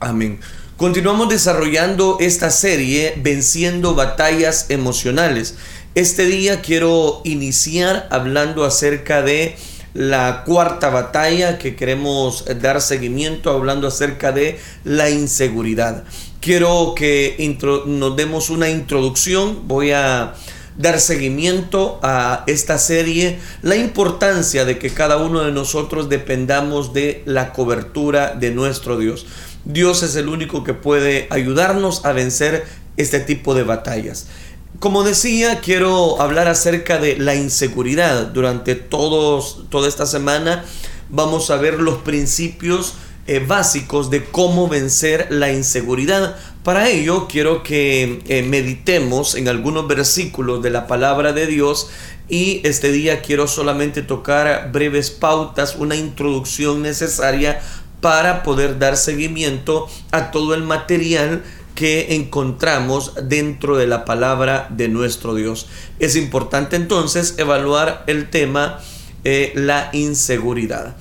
Amén. Continuamos desarrollando esta serie Venciendo batallas emocionales. Este día quiero iniciar hablando acerca de la cuarta batalla que queremos dar seguimiento, hablando acerca de la inseguridad. Quiero que nos demos una introducción. Voy a dar seguimiento a esta serie, la importancia de que cada uno de nosotros dependamos de la cobertura de nuestro Dios. Dios es el único que puede ayudarnos a vencer este tipo de batallas. Como decía, quiero hablar acerca de la inseguridad. Durante todos, toda esta semana vamos a ver los principios eh, básicos de cómo vencer la inseguridad. Para ello quiero que eh, meditemos en algunos versículos de la palabra de Dios y este día quiero solamente tocar breves pautas, una introducción necesaria para poder dar seguimiento a todo el material que encontramos dentro de la palabra de nuestro Dios. Es importante entonces evaluar el tema eh, la inseguridad.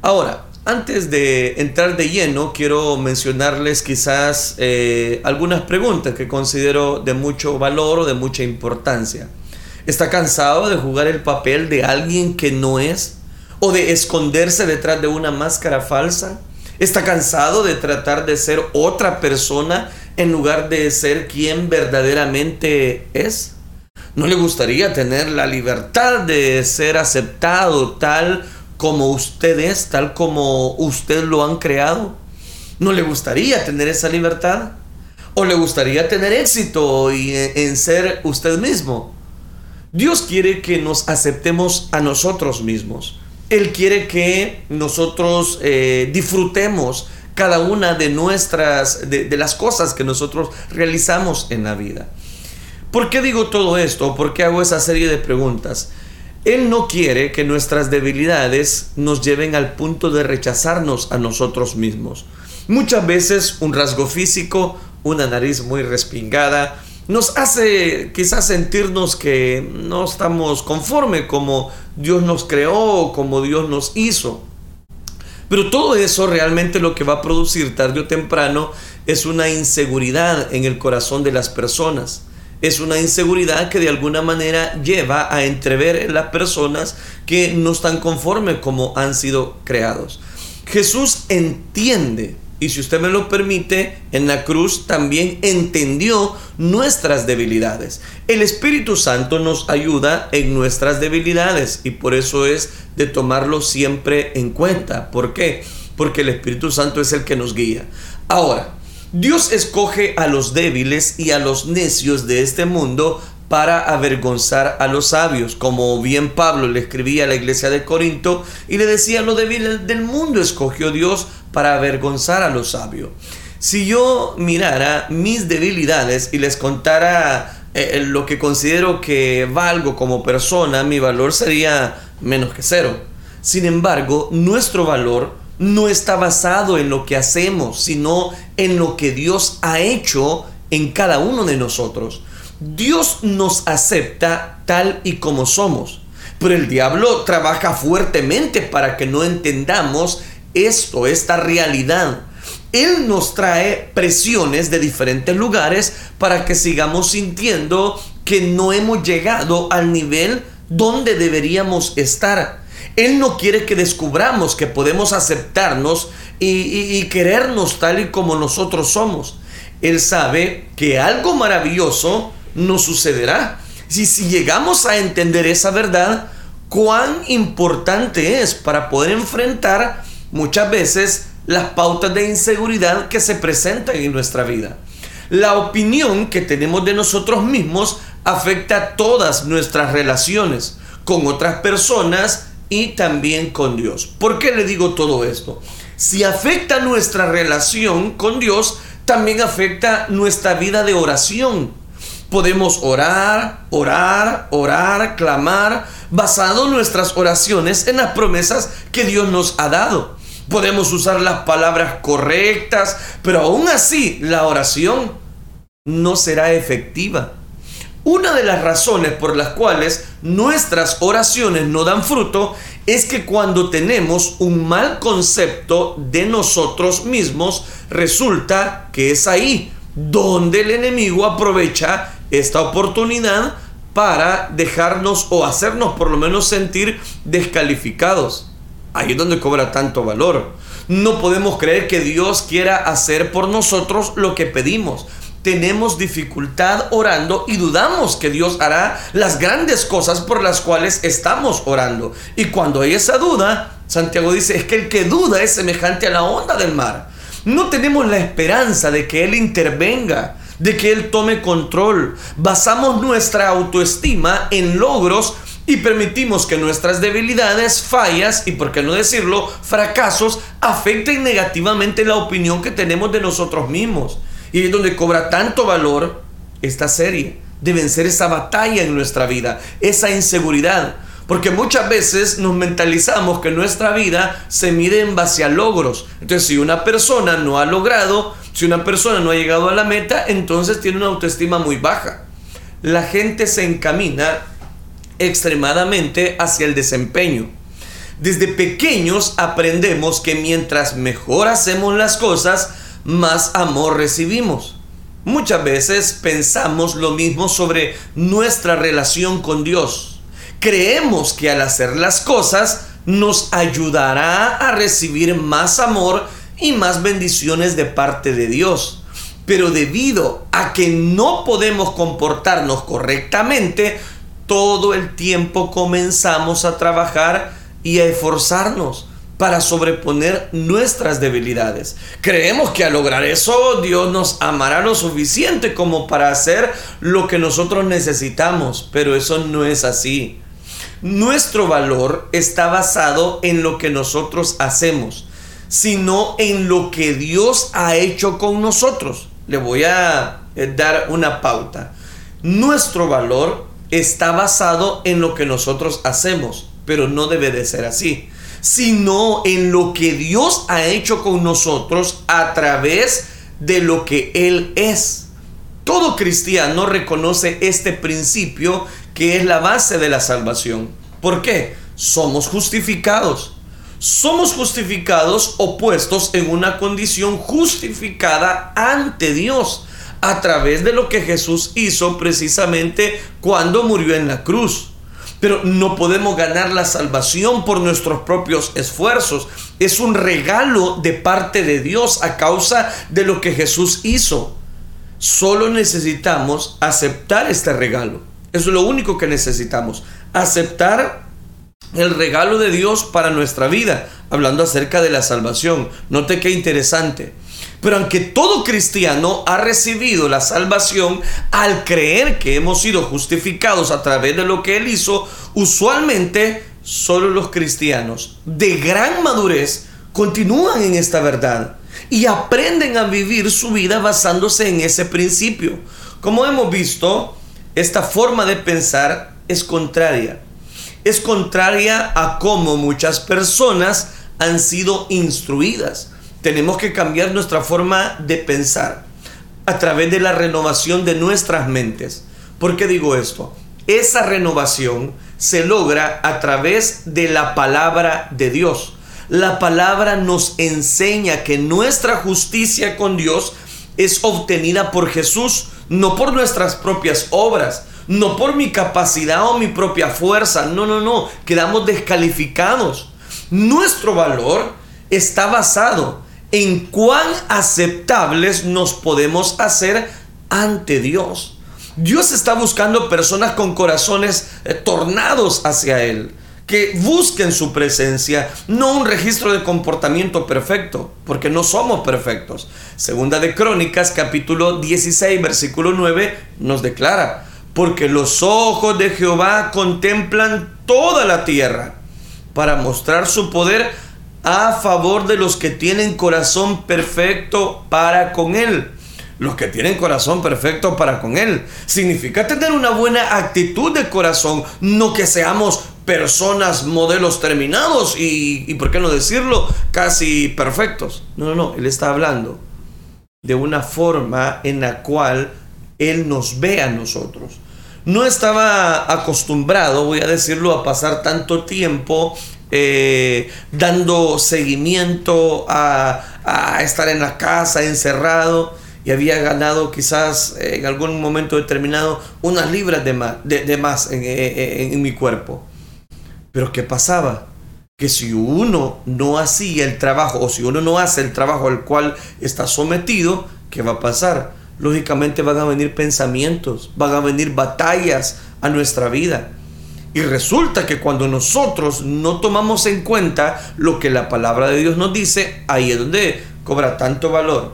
Ahora, antes de entrar de lleno, quiero mencionarles quizás eh, algunas preguntas que considero de mucho valor o de mucha importancia. ¿Está cansado de jugar el papel de alguien que no es? O de esconderse detrás de una máscara falsa? ¿Está cansado de tratar de ser otra persona en lugar de ser quien verdaderamente es? ¿No le gustaría tener la libertad de ser aceptado tal como usted es, tal como usted lo han creado? ¿No le gustaría tener esa libertad? ¿O le gustaría tener éxito y en ser usted mismo? Dios quiere que nos aceptemos a nosotros mismos. Él quiere que nosotros eh, disfrutemos cada una de nuestras, de, de, las cosas que nosotros realizamos en la vida. ¿Por qué digo todo esto? ¿Por qué hago esa serie de preguntas? Él no quiere que nuestras debilidades nos lleven al punto de rechazarnos a nosotros mismos. Muchas veces un rasgo físico, una nariz muy respingada, nos hace quizás sentirnos que no estamos conforme como Dios nos creó, como Dios nos hizo. Pero todo eso realmente lo que va a producir tarde o temprano es una inseguridad en el corazón de las personas. Es una inseguridad que de alguna manera lleva a entrever en las personas que no están conformes como han sido creados. Jesús entiende y si usted me lo permite, en la cruz también entendió nuestras debilidades. El Espíritu Santo nos ayuda en nuestras debilidades y por eso es de tomarlo siempre en cuenta. ¿Por qué? Porque el Espíritu Santo es el que nos guía. Ahora, Dios escoge a los débiles y a los necios de este mundo para avergonzar a los sabios, como bien Pablo le escribía a la iglesia de Corinto y le decía, lo débil del mundo escogió Dios para avergonzar a los sabios. Si yo mirara mis debilidades y les contara eh, lo que considero que valgo como persona, mi valor sería menos que cero. Sin embargo, nuestro valor no está basado en lo que hacemos, sino en lo que Dios ha hecho en cada uno de nosotros. Dios nos acepta tal y como somos, pero el diablo trabaja fuertemente para que no entendamos esto, esta realidad. Él nos trae presiones de diferentes lugares para que sigamos sintiendo que no hemos llegado al nivel donde deberíamos estar. Él no quiere que descubramos que podemos aceptarnos y, y querernos tal y como nosotros somos. Él sabe que algo maravilloso no sucederá. Si, si llegamos a entender esa verdad, cuán importante es para poder enfrentar muchas veces las pautas de inseguridad que se presentan en nuestra vida. La opinión que tenemos de nosotros mismos afecta todas nuestras relaciones con otras personas y también con Dios. ¿Por qué le digo todo esto? Si afecta nuestra relación con Dios, también afecta nuestra vida de oración podemos orar, orar, orar, clamar, basado nuestras oraciones en las promesas que Dios nos ha dado. Podemos usar las palabras correctas, pero aún así la oración no será efectiva. Una de las razones por las cuales nuestras oraciones no dan fruto es que cuando tenemos un mal concepto de nosotros mismos, resulta que es ahí donde el enemigo aprovecha esta oportunidad para dejarnos o hacernos por lo menos sentir descalificados. Ahí es donde cobra tanto valor. No podemos creer que Dios quiera hacer por nosotros lo que pedimos tenemos dificultad orando y dudamos que Dios hará las grandes cosas por las cuales estamos orando. Y cuando hay esa duda, Santiago dice, es que el que duda es semejante a la onda del mar. No tenemos la esperanza de que Él intervenga, de que Él tome control. Basamos nuestra autoestima en logros y permitimos que nuestras debilidades, fallas y, por qué no decirlo, fracasos afecten negativamente la opinión que tenemos de nosotros mismos. Y es donde cobra tanto valor esta serie de vencer esa batalla en nuestra vida, esa inseguridad. Porque muchas veces nos mentalizamos que nuestra vida se mide en base a logros. Entonces, si una persona no ha logrado, si una persona no ha llegado a la meta, entonces tiene una autoestima muy baja. La gente se encamina extremadamente hacia el desempeño. Desde pequeños aprendemos que mientras mejor hacemos las cosas, más amor recibimos. Muchas veces pensamos lo mismo sobre nuestra relación con Dios. Creemos que al hacer las cosas nos ayudará a recibir más amor y más bendiciones de parte de Dios. Pero debido a que no podemos comportarnos correctamente, todo el tiempo comenzamos a trabajar y a esforzarnos para sobreponer nuestras debilidades. Creemos que al lograr eso Dios nos amará lo suficiente como para hacer lo que nosotros necesitamos, pero eso no es así. Nuestro valor está basado en lo que nosotros hacemos, sino en lo que Dios ha hecho con nosotros. Le voy a eh, dar una pauta. Nuestro valor está basado en lo que nosotros hacemos, pero no debe de ser así sino en lo que Dios ha hecho con nosotros a través de lo que Él es. Todo cristiano reconoce este principio que es la base de la salvación. ¿Por qué? Somos justificados. Somos justificados opuestos en una condición justificada ante Dios a través de lo que Jesús hizo precisamente cuando murió en la cruz. Pero no podemos ganar la salvación por nuestros propios esfuerzos. Es un regalo de parte de Dios a causa de lo que Jesús hizo. Solo necesitamos aceptar este regalo. Eso es lo único que necesitamos. Aceptar el regalo de Dios para nuestra vida. Hablando acerca de la salvación. Note qué interesante. Pero aunque todo cristiano ha recibido la salvación al creer que hemos sido justificados a través de lo que Él hizo, usualmente solo los cristianos de gran madurez continúan en esta verdad y aprenden a vivir su vida basándose en ese principio. Como hemos visto, esta forma de pensar es contraria. Es contraria a cómo muchas personas han sido instruidas tenemos que cambiar nuestra forma de pensar a través de la renovación de nuestras mentes. ¿Por qué digo esto? Esa renovación se logra a través de la palabra de Dios. La palabra nos enseña que nuestra justicia con Dios es obtenida por Jesús, no por nuestras propias obras, no por mi capacidad o mi propia fuerza. No, no, no. Quedamos descalificados. Nuestro valor está basado en cuán aceptables nos podemos hacer ante Dios. Dios está buscando personas con corazones eh, tornados hacia Él, que busquen su presencia, no un registro de comportamiento perfecto, porque no somos perfectos. Segunda de Crónicas, capítulo 16, versículo 9, nos declara, porque los ojos de Jehová contemplan toda la tierra para mostrar su poder a favor de los que tienen corazón perfecto para con Él. Los que tienen corazón perfecto para con Él. Significa tener una buena actitud de corazón, no que seamos personas, modelos terminados y, ¿por qué no decirlo? Casi perfectos. No, no, no, Él está hablando de una forma en la cual Él nos ve a nosotros. no estaba acostumbrado, voy a decirlo, a pasar tanto tiempo eh, dando seguimiento a, estar en la casa, encerrado, y había ganado quizás en algún momento determinado unas libras de más, de, más en mi cuerpo. Pero ¿qué pasaba? Que si uno no hacía el trabajo o si uno no hace el trabajo al cual está sometido, ¿qué va a pasar? Lógicamente van a venir pensamientos, van a venir batallas a nuestra vida. Y resulta que cuando nosotros no tomamos en cuenta lo que la palabra de Dios nos dice, ahí es donde cobra tanto valor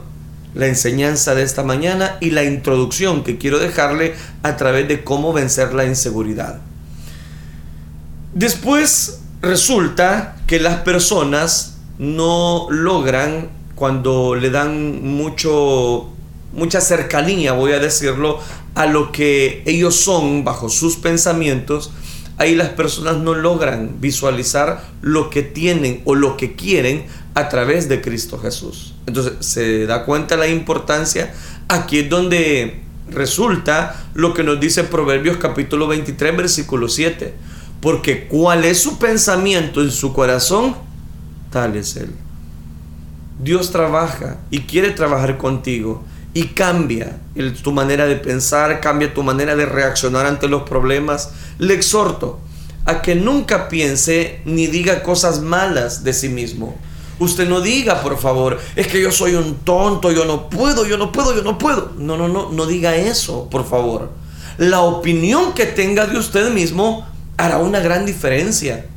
la enseñanza de esta mañana y la introducción que quiero dejarle a través de cómo vencer la inseguridad. Después resulta que las personas no logran cuando le dan mucho mucha cercanía, voy a decirlo, a lo que ellos son bajo sus pensamientos, ahí las personas no logran visualizar lo que tienen o lo que quieren a través de Cristo Jesús. Entonces se da cuenta la importancia. Aquí es donde resulta lo que nos dice Proverbios capítulo 23 versículo 7. Porque cuál es su pensamiento en su corazón, tal es él. Dios trabaja y quiere trabajar contigo y cambia tu manera de pensar, cambia tu manera de reaccionar ante los problemas. Le exhorto a que nunca piense ni diga cosas malas de sí mismo. Usted no diga, por favor, es que yo soy un tonto, yo no puedo, yo no puedo, yo no puedo. No, no, no, no diga eso, por favor. La opinión que tenga de usted mismo hará una gran diferencia.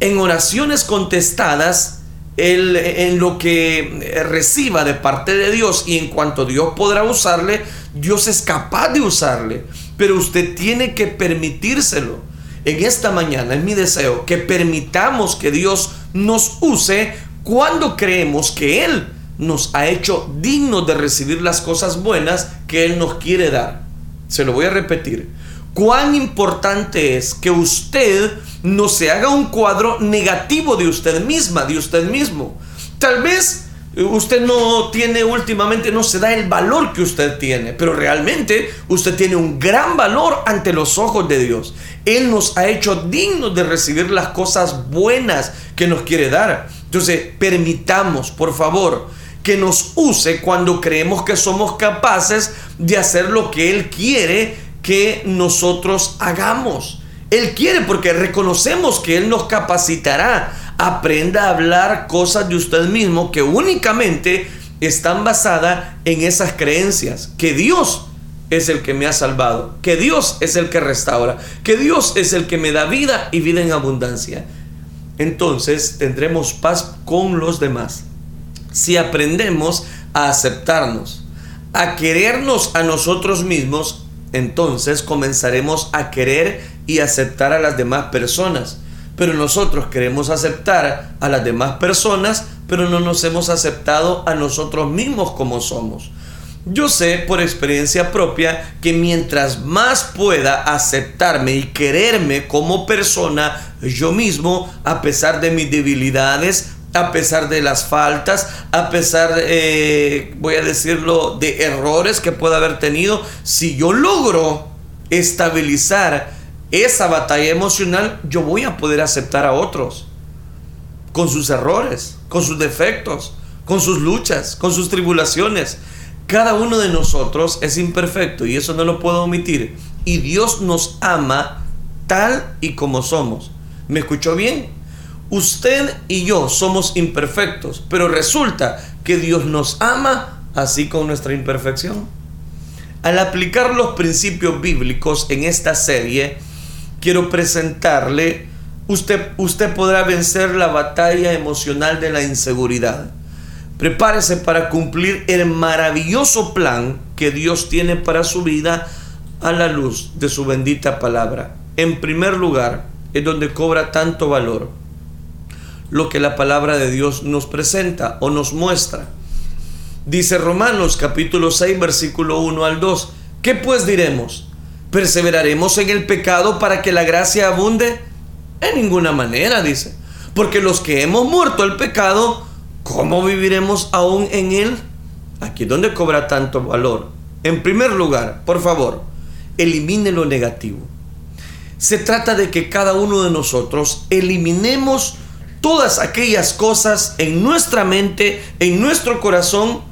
En oraciones contestadas, en lo que reciba de parte de Dios y en cuanto Dios podrá usarle, Dios es capaz de usarle. Pero usted tiene que permitírselo. En esta mañana es mi deseo que permitamos que Dios nos use cuando creemos que Él nos ha hecho dignos de recibir las cosas buenas que Él nos quiere dar. Se lo voy a repetir. Cuán importante es que usted no se haga un cuadro negativo de usted misma, de usted mismo. Tal vez usted no tiene últimamente, no se da el valor que usted tiene, pero realmente usted tiene un gran valor ante los ojos de Dios. Él nos ha hecho dignos de recibir las cosas buenas que nos quiere dar. Entonces, permitamos, por favor, que nos use cuando creemos que somos capaces de hacer lo que Él quiere que nosotros hagamos. Él quiere porque reconocemos que Él nos capacitará. Aprenda a hablar cosas de usted mismo que únicamente están basadas en esas creencias. Que Dios es el que me ha salvado. Que Dios es el que restaura. Que Dios es el que me da vida y vida en abundancia. Entonces tendremos paz con los demás. Si aprendemos a aceptarnos, a querernos a nosotros mismos, entonces comenzaremos a querer y aceptar a las demás personas. Pero nosotros queremos aceptar a las demás personas, pero no nos hemos aceptado a nosotros mismos como somos. Yo sé por experiencia propia que mientras más pueda aceptarme y quererme como persona, yo mismo, a pesar de mis debilidades, a pesar de las faltas, a pesar, eh, voy a decirlo, de errores que pueda haber tenido, si yo logro estabilizar esa batalla emocional, yo voy a poder aceptar a otros con sus errores, con sus defectos, con sus luchas, con sus tribulaciones. Cada uno de nosotros es imperfecto y eso no lo puedo omitir. Y Dios nos ama tal y como somos. ¿Me escuchó bien? Usted y yo somos imperfectos, pero resulta que Dios nos ama así con nuestra imperfección. Al aplicar los principios bíblicos en esta serie, quiero presentarle, usted, usted podrá vencer la batalla emocional de la inseguridad. Prepárese para cumplir el maravilloso plan que Dios tiene para su vida a la luz de su bendita palabra. En primer lugar, es donde cobra tanto valor lo que la palabra de Dios nos presenta o nos muestra. Dice Romanos capítulo 6 versículo 1 al 2, ¿qué pues diremos? ¿Perseveraremos en el pecado para que la gracia abunde? En ninguna manera, dice. Porque los que hemos muerto al pecado, ¿cómo viviremos aún en él? Aquí donde cobra tanto valor. En primer lugar, por favor, elimine lo negativo. Se trata de que cada uno de nosotros eliminemos todas aquellas cosas en nuestra mente, en nuestro corazón,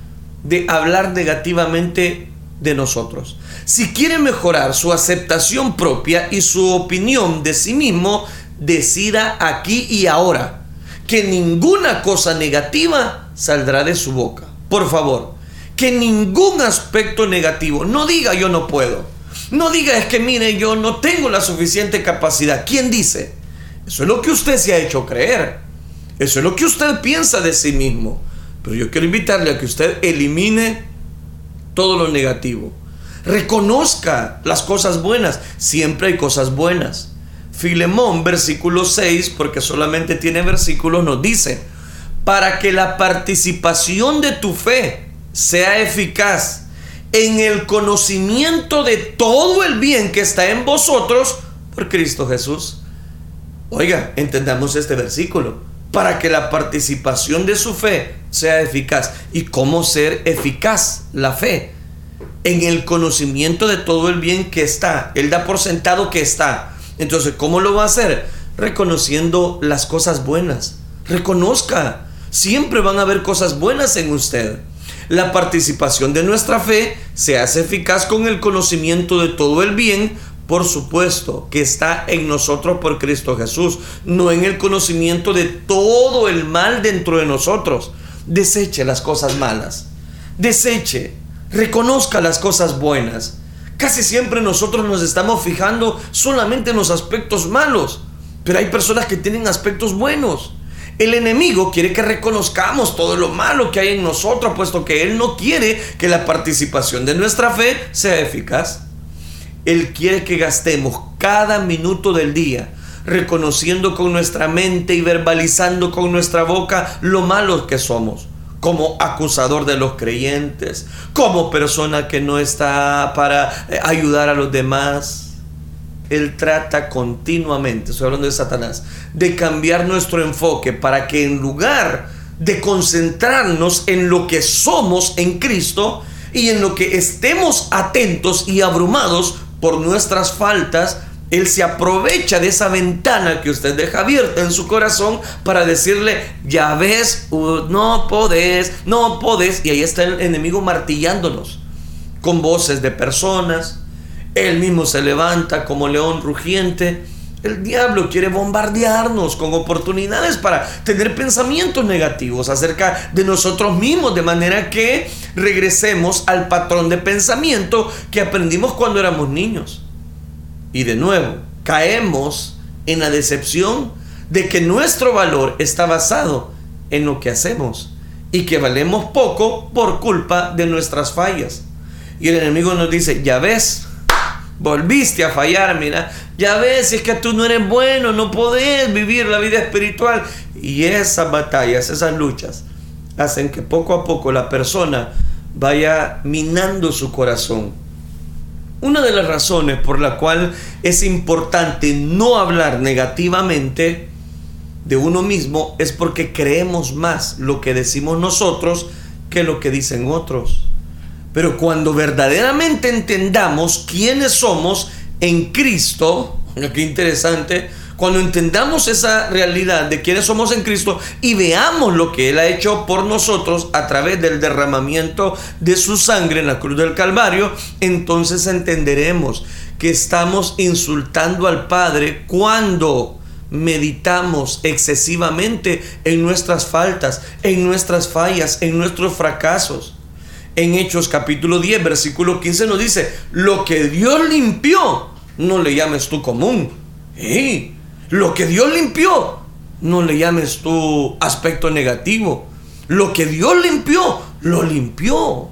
de hablar negativamente de nosotros. Si quiere mejorar su aceptación propia y su opinión de sí mismo, decida aquí y ahora que ninguna cosa negativa saldrá de su boca. Por favor, que ningún aspecto negativo, no diga yo no puedo, no diga es que mire yo no tengo la suficiente capacidad. ¿Quién dice? Eso es lo que usted se ha hecho creer. Eso es lo que usted piensa de sí mismo. Pero yo quiero invitarle a que usted elimine todo lo negativo. Reconozca las cosas buenas. Siempre hay cosas buenas. Filemón, versículo 6, porque solamente tiene versículos, nos dice, para que la participación de tu fe sea eficaz en el conocimiento de todo el bien que está en vosotros por Cristo Jesús. Oiga, entendamos este versículo. Para que la participación de su fe sea eficaz. ¿Y cómo ser eficaz la fe? En el conocimiento de todo el bien que está. Él da por sentado que está. Entonces, ¿cómo lo va a hacer? Reconociendo las cosas buenas. Reconozca. Siempre van a haber cosas buenas en usted. La participación de nuestra fe se hace eficaz con el conocimiento de todo el bien, por supuesto, que está en nosotros por Cristo Jesús, no en el conocimiento de todo el mal dentro de nosotros. Deseche las cosas malas. Deseche. Reconozca las cosas buenas. Casi siempre nosotros nos estamos fijando solamente en los aspectos malos, pero hay personas que tienen aspectos buenos. El enemigo quiere que reconozcamos todo lo malo que hay en nosotros, puesto que Él no quiere que la participación de nuestra fe sea eficaz. Él quiere que gastemos cada minuto del día reconociendo con nuestra mente y verbalizando con nuestra boca lo malos que somos como acusador de los creyentes, como persona que no está para eh, ayudar a los demás. Él trata continuamente, estoy hablando de Satanás, de cambiar nuestro enfoque para que en lugar de concentrarnos en lo que somos en Cristo y en lo que estemos atentos y abrumados por nuestras faltas, él se aprovecha de esa ventana que usted deja abierta en su corazón para decirle, ya ves, no podés, no podés. Y ahí está el enemigo martillándonos con voces de personas. Él mismo se levanta como león rugiente. El diablo quiere bombardearnos con oportunidades para tener pensamientos negativos acerca de nosotros mismos, de manera que regresemos al patrón de pensamiento que aprendimos cuando éramos niños. Y de nuevo, caemos en la decepción de que nuestro valor está basado en lo que hacemos y que valemos poco por culpa de nuestras fallas. Y el enemigo nos dice, ya ves, volviste a fallar, mira, ya ves, es que tú no eres bueno, no podés vivir la vida espiritual. Y esas batallas, esas luchas, hacen que poco a poco la persona vaya minando su corazón una de las razones por la cual es importante no hablar negativamente de uno mismo es porque creemos más lo que decimos nosotros que lo que dicen otros. Pero cuando verdaderamente entendamos quiénes somos en Cristo, qué interesante, cuando entendamos esa realidad de quiénes somos en Cristo y veamos lo que Él ha hecho por nosotros a través del derramamiento de su sangre en la cruz del Calvario, entonces entenderemos que estamos insultando al Padre cuando meditamos excesivamente en nuestras faltas, en nuestras fallas, en nuestros fracasos. En Hechos capítulo 10, versículo 15 nos dice, lo que Dios limpió, no le llames tú común. Lo que Dios limpió, no le llames tu aspecto negativo. Lo que Dios limpió, lo limpió.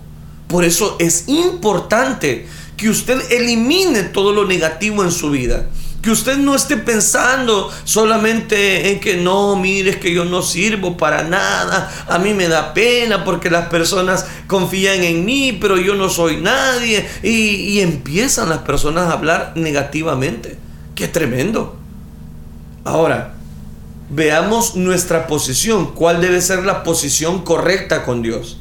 Por eso es importante que usted elimine todo lo negativo en su vida. Que usted no esté pensando solamente en que no, mire, que yo no sirvo para nada. A mí me da pena porque las personas confían en mí, pero yo no soy nadie. Y, y empiezan las personas a hablar negativamente. Qué tremendo. Ahora, veamos nuestra posición, cuál debe ser la posición correcta con Dios.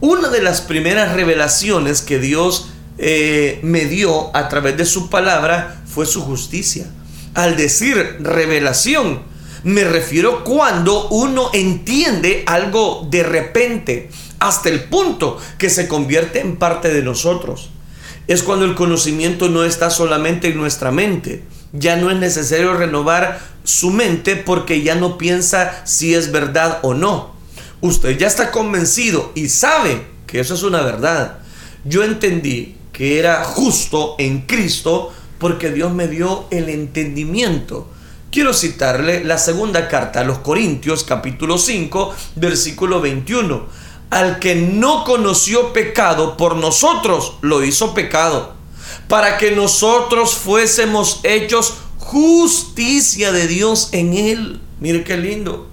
Una de las primeras revelaciones que Dios eh, me dio a través de su palabra fue su justicia. Al decir revelación, me refiero cuando uno entiende algo de repente, hasta el punto que se convierte en parte de nosotros. Es cuando el conocimiento no está solamente en nuestra mente. Ya no es necesario renovar su mente porque ya no piensa si es verdad o no. Usted ya está convencido y sabe que eso es una verdad. Yo entendí que era justo en Cristo porque Dios me dio el entendimiento. Quiero citarle la segunda carta a los Corintios capítulo 5 versículo 21. Al que no conoció pecado por nosotros lo hizo pecado, para que nosotros fuésemos hechos justicia de Dios en él. Mire qué lindo.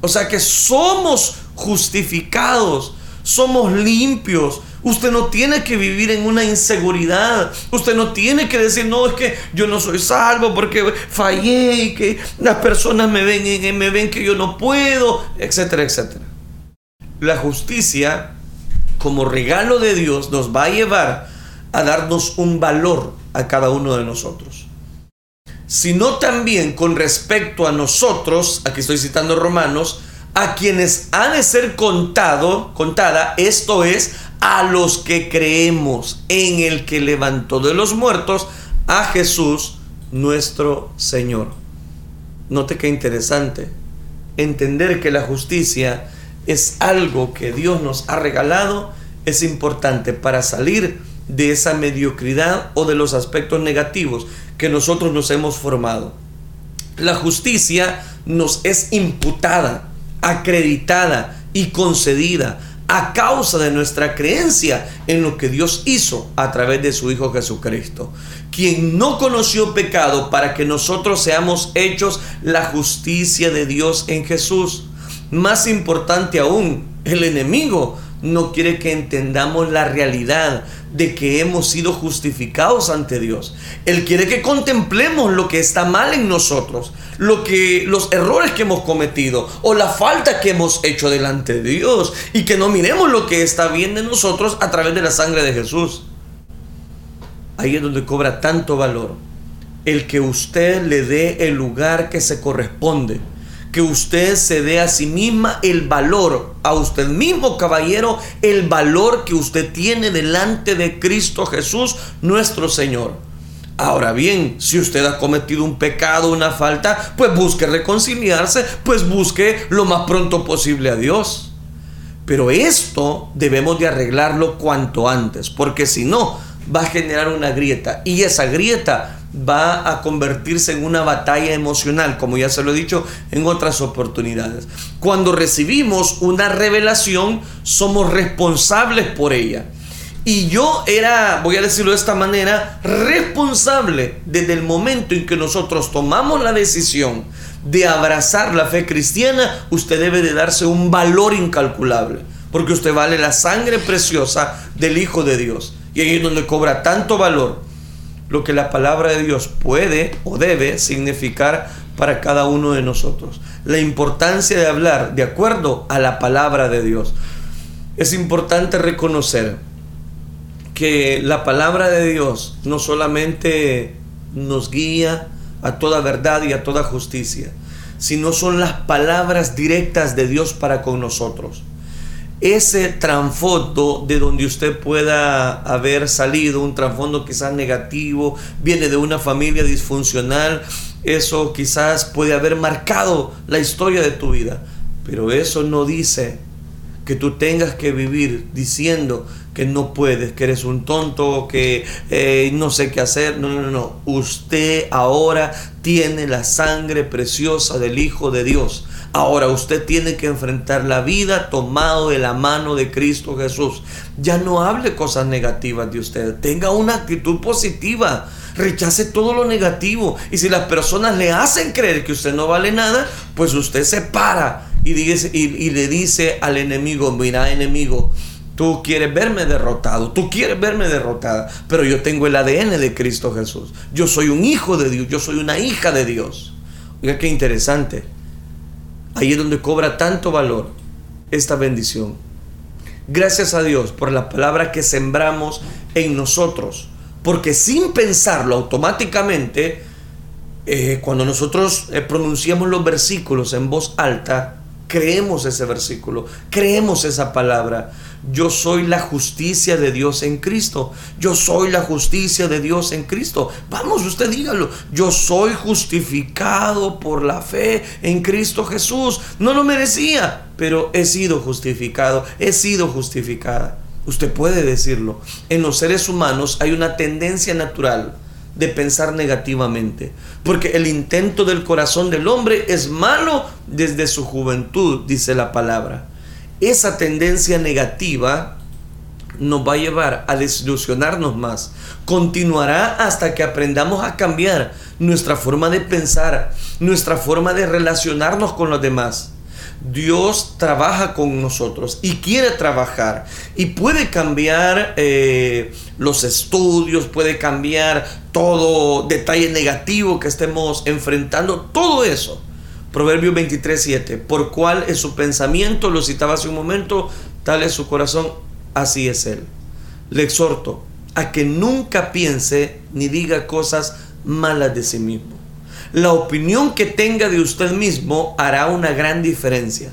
O sea que somos justificados, somos limpios. Usted no tiene que vivir en una inseguridad. Usted no tiene que decir, no, es que yo no soy salvo porque fallé y que las personas me ven, me ven que yo no puedo, etcétera, etcétera. La justicia, como regalo de Dios, nos va a llevar a darnos un valor a cada uno de nosotros sino también con respecto a nosotros, aquí estoy citando Romanos, a quienes ha de ser contado, contada, esto es, a los que creemos en el que levantó de los muertos a Jesús nuestro Señor. Note qué interesante. Entender que la justicia es algo que Dios nos ha regalado es importante para salir de esa mediocridad o de los aspectos negativos que nosotros nos hemos formado. La justicia nos es imputada, acreditada y concedida a causa de nuestra creencia en lo que Dios hizo a través de su Hijo Jesucristo, quien no conoció pecado para que nosotros seamos hechos la justicia de Dios en Jesús. Más importante aún, el enemigo no quiere que entendamos la realidad de que hemos sido justificados ante Dios. Él quiere que contemplemos lo que está mal en nosotros, lo que los errores que hemos cometido o la falta que hemos hecho delante de Dios y que no miremos lo que está bien de nosotros a través de la sangre de Jesús. Ahí es donde cobra tanto valor el que usted le dé el lugar que se corresponde que usted se dé a sí misma el valor, a usted mismo, caballero, el valor que usted tiene delante de Cristo Jesús, nuestro Señor. Ahora bien, si usted ha cometido un pecado, una falta, pues busque reconciliarse, pues busque lo más pronto posible a Dios. Pero esto debemos de arreglarlo cuanto antes, porque si no, va a generar una grieta y esa grieta va a convertirse en una batalla emocional, como ya se lo he dicho en otras oportunidades. Cuando recibimos una revelación, somos responsables por ella. Y yo era, voy a decirlo de esta manera, responsable desde el momento en que nosotros tomamos la decisión de abrazar la fe cristiana, usted debe de darse un valor incalculable, porque usted vale la sangre preciosa del Hijo de Dios. Y ahí es donde cobra tanto valor lo que la palabra de Dios puede o debe significar para cada uno de nosotros. La importancia de hablar de acuerdo a la palabra de Dios. Es importante reconocer que la palabra de Dios no solamente nos guía a toda verdad y a toda justicia, sino son las palabras directas de Dios para con nosotros ese trasfondo de donde usted pueda haber salido, un trasfondo quizás negativo, viene de una familia disfuncional, eso quizás puede haber marcado la historia de tu vida, pero eso no dice que tú tengas que vivir diciendo que no puedes, que eres un tonto, que eh, no sé qué hacer. No, no, no. Usted ahora tiene la sangre preciosa del Hijo de Dios. Ahora usted tiene que enfrentar la vida tomado de la mano de Cristo Jesús. Ya no hable cosas negativas de usted. Tenga una actitud positiva. Rechace todo lo negativo. Y si las personas le hacen creer que usted no vale nada, pues usted se para y, dice, y, le dice al enemigo, mira enemigo, Tú quieres verme derrotado, tú quieres verme derrotada, pero yo tengo el ADN de Cristo Jesús. Yo soy un hijo de Dios, yo soy una hija de Dios. Oiga, qué interesante. Ahí es donde cobra tanto valor esta bendición. Gracias a Dios por la palabra que sembramos en nosotros. Porque sin pensarlo automáticamente, eh, cuando nosotros eh, pronunciamos los versículos en voz alta, creemos ese versículo, creemos esa palabra. Yo soy la justicia de Dios en Cristo. Yo soy la justicia de Dios en Cristo. Vamos, usted dígalo. Yo soy justificado por la fe en Cristo Jesús. No lo merecía, pero he sido justificado. He sido justificada. Usted puede decirlo. En los seres humanos hay una tendencia natural de pensar negativamente, porque el intento del corazón del hombre es malo desde su juventud, dice la palabra. Esa tendencia negativa nos va a llevar a desilusionarnos más. Continuará hasta que aprendamos a cambiar nuestra forma de pensar, nuestra forma de relacionarnos con los demás. Dios trabaja con nosotros y quiere trabajar y puede cambiar eh, los estudios, puede cambiar todo detalle negativo que estemos enfrentando, todo eso. Proverbio 23, 7. Por cuál es su pensamiento, lo citaba hace un momento, tal es su corazón, así es él. Le exhorto a que nunca piense ni diga cosas malas de sí mismo la opinión que tenga de usted mismo hará una gran diferencia.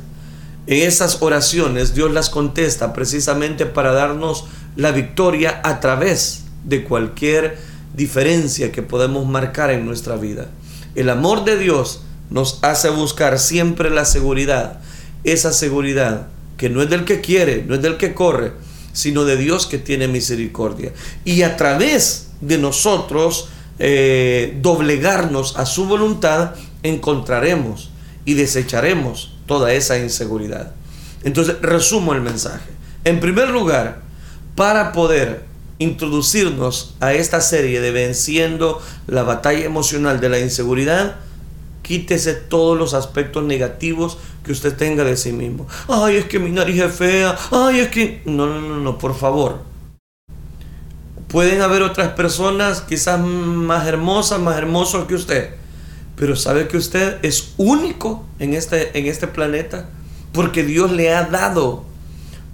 En esas oraciones Dios las contesta precisamente para darnos la victoria a través de cualquier diferencia que podemos marcar en nuestra vida. El amor de Dios nos hace buscar siempre la seguridad, esa seguridad que no es del que quiere, no es del que corre, sino de Dios que tiene misericordia. Y a través de nosotros, eh, doblegarnos a su voluntad, encontraremos y desecharemos toda esa inseguridad. Entonces, resumo el mensaje. En primer lugar, para poder introducirnos a esta serie de venciendo la batalla emocional de la inseguridad, quítese todos los aspectos negativos que usted tenga de sí mismo. Ay, es que mi nariz es fea. Ay, es que... No, no, no, no, por favor. Pueden haber otras personas quizás más hermosas, más hermosos que usted. Pero sabe que usted es único en este, en este planeta. Porque Dios le ha dado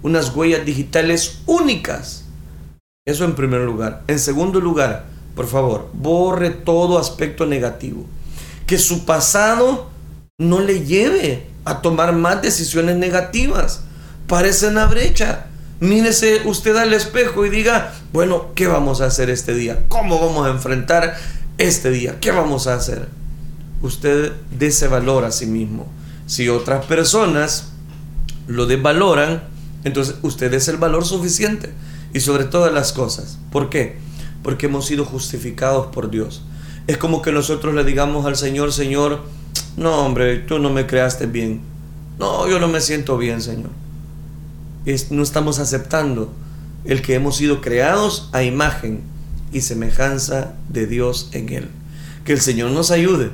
unas huellas digitales únicas. Eso en primer lugar. En segundo lugar, por favor, borre todo aspecto negativo. Que su pasado no le lleve a tomar más decisiones negativas. Parece una brecha. Mírese usted al espejo y diga, bueno, ¿qué vamos a hacer este día? ¿Cómo vamos a enfrentar este día? ¿Qué vamos a hacer? Usted dése valor a sí mismo. Si otras personas lo desvaloran, entonces usted es el valor suficiente. Y sobre todas las cosas. ¿Por qué? Porque hemos sido justificados por Dios. Es como que nosotros le digamos al Señor, Señor, no hombre, tú no me creaste bien. No, yo no me siento bien, Señor no estamos aceptando el que hemos sido creados a imagen y semejanza de Dios en Él. Que el Señor nos ayude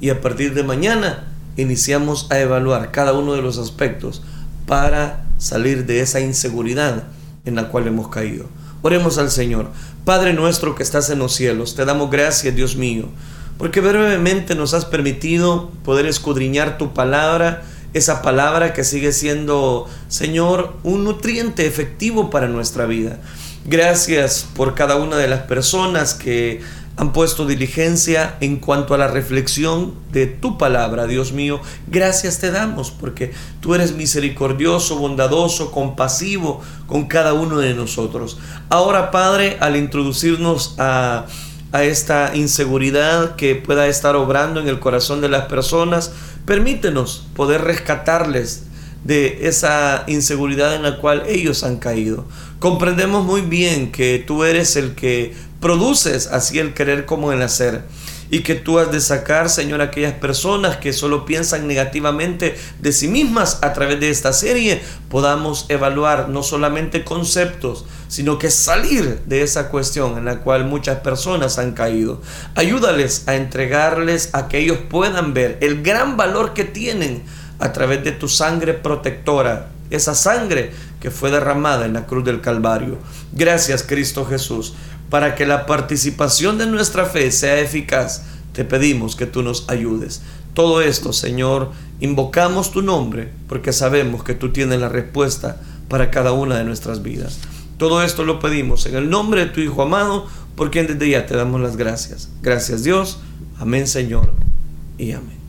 y a partir de mañana iniciamos a evaluar cada uno de los aspectos para salir de esa inseguridad en la cual hemos caído. Oremos al Señor. Padre nuestro que estás en los cielos, te damos gracias, Dios mío, porque brevemente nos has permitido poder escudriñar tu palabra esa palabra que sigue siendo, Señor, un nutriente efectivo para nuestra vida. Gracias por cada una de las personas que han puesto diligencia en cuanto a la reflexión de tu palabra, Dios mío. Gracias te damos porque tú eres misericordioso, bondadoso, compasivo con cada uno de nosotros. Ahora, Padre, al introducirnos a, a esta inseguridad que pueda estar obrando en el corazón de las personas, Permítenos poder rescatarles de esa inseguridad en la cual ellos han caído. Comprendemos muy bien que tú eres el que produces así el querer como el hacer y que tú has de sacar, Señor, aquellas personas que solo piensan negativamente de sí mismas a través de esta serie, podamos evaluar no solamente conceptos, sino que salir de esa cuestión en la cual muchas personas han caído. Ayúdales a entregarles a que ellos puedan ver el gran valor que tienen a través de tu sangre protectora, esa sangre que fue derramada en la cruz del Calvario. Gracias Cristo Jesús para que la participación de nuestra fe sea eficaz, te pedimos que tú nos ayudes. Todo esto, Señor, invocamos tu nombre porque sabemos que tú tienes la respuesta para cada una de nuestras vidas. Todo esto lo pedimos en el nombre de tu Hijo amado, por quien desde ya te damos las gracias. Gracias Dios. Amén Señor y amén.